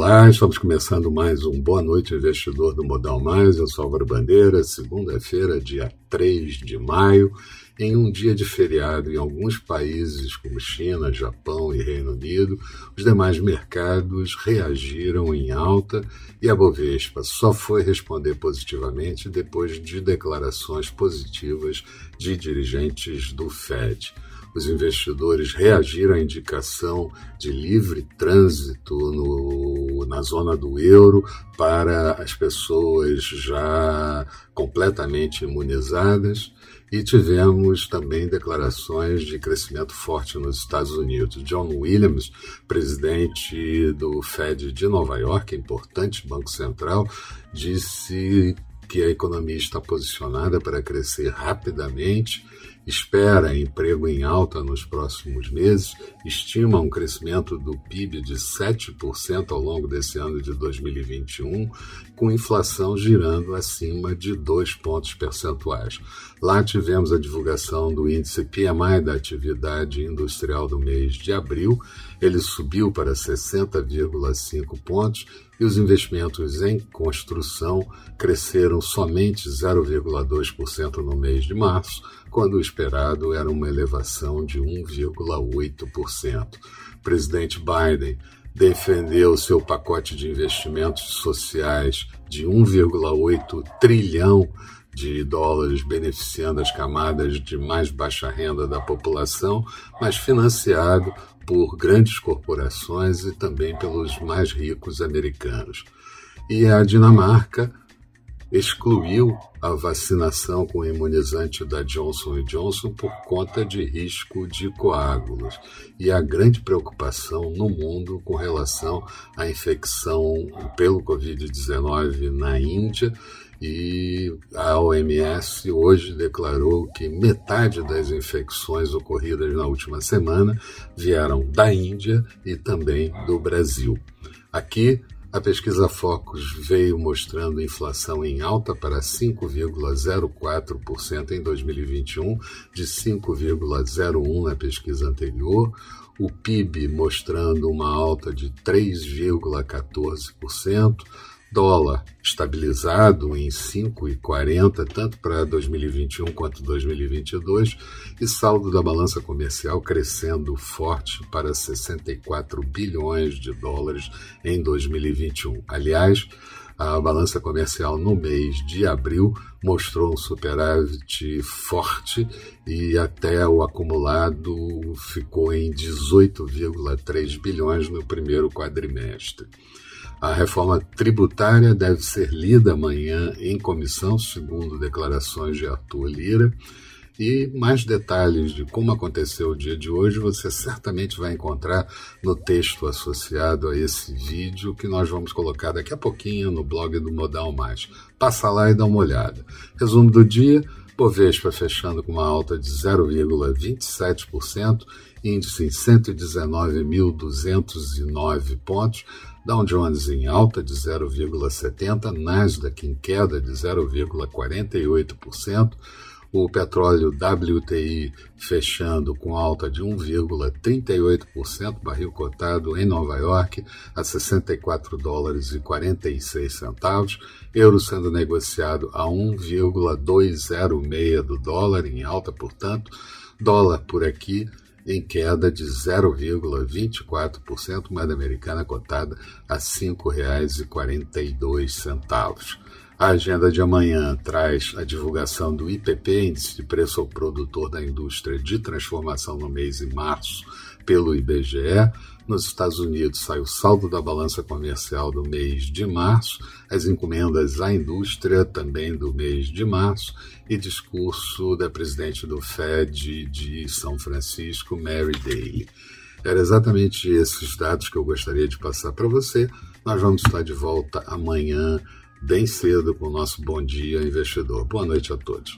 Olá, estamos começando mais um Boa Noite Investidor do Modal Mais. Eu sou Álvaro Bandeira, segunda-feira, dia 3 de maio, em um dia de feriado em alguns países como China, Japão e Reino Unido. Os demais mercados reagiram em alta e a Bovespa só foi responder positivamente depois de declarações positivas de dirigentes do Fed os investidores reagiram à indicação de livre trânsito no, na zona do euro para as pessoas já completamente imunizadas e tivemos também declarações de crescimento forte nos Estados Unidos. John Williams, presidente do Fed de Nova York, importante banco central, disse que a economia está posicionada para crescer rapidamente espera emprego em alta nos próximos meses, estima um crescimento do PIB de 7% ao longo desse ano de 2021, com inflação girando acima de 2 pontos percentuais. Lá tivemos a divulgação do índice PMI da atividade industrial do mês de abril, ele subiu para 60,5 pontos e os investimentos em construção cresceram somente 0,2% no mês de março, quando o esperado era uma elevação de 1,8%. O presidente Biden defendeu seu pacote de investimentos sociais de 1,8 trilhão de dólares beneficiando as camadas de mais baixa renda da população, mas financiado por grandes corporações e também pelos mais ricos americanos. E a Dinamarca excluiu a vacinação com imunizante da Johnson Johnson por conta de risco de coágulos e a grande preocupação no mundo com relação à infecção pelo Covid-19 na Índia e a OMS hoje declarou que metade das infecções ocorridas na última semana vieram da Índia e também do Brasil. Aqui, a pesquisa Focus veio mostrando inflação em alta para 5,04% em 2021, de 5,01% na pesquisa anterior. O PIB mostrando uma alta de 3,14% dólar estabilizado em 5,40 tanto para 2021 quanto 2022 e saldo da balança comercial crescendo forte para 64 bilhões de dólares em 2021. Aliás, a balança comercial no mês de abril mostrou um superávit forte e até o acumulado ficou em 18,3 bilhões no primeiro quadrimestre. A reforma tributária deve ser lida amanhã em comissão, segundo declarações de Arthur Lira. E mais detalhes de como aconteceu o dia de hoje você certamente vai encontrar no texto associado a esse vídeo que nós vamos colocar daqui a pouquinho no blog do Modal Mais. Passa lá e dá uma olhada. Resumo do dia: Bovespa fechando com uma alta de 0,27%, índice em 119.209 pontos, Dow Jones em alta de 0,70%, Nasdaq em queda de 0,48%, o petróleo WTI fechando com alta de 1,38%, barril cotado em Nova York a 64 dólares e 46 centavos, euro sendo negociado a 1,206 do dólar em alta, portanto, dólar por aqui em queda de 0,24%, moeda americana cotada a R$ 5,42. A agenda de amanhã traz a divulgação do IPP, Índice de Preço ao Produtor da Indústria de Transformação no mês de março, pelo IBGE. Nos Estados Unidos sai o saldo da balança comercial do mês de março, as encomendas à indústria também do mês de março e discurso da presidente do Fed de São Francisco, Mary Daly. Era exatamente esses dados que eu gostaria de passar para você. Nós vamos estar de volta amanhã bem cedo com o nosso Bom Dia Investidor. Boa noite a todos.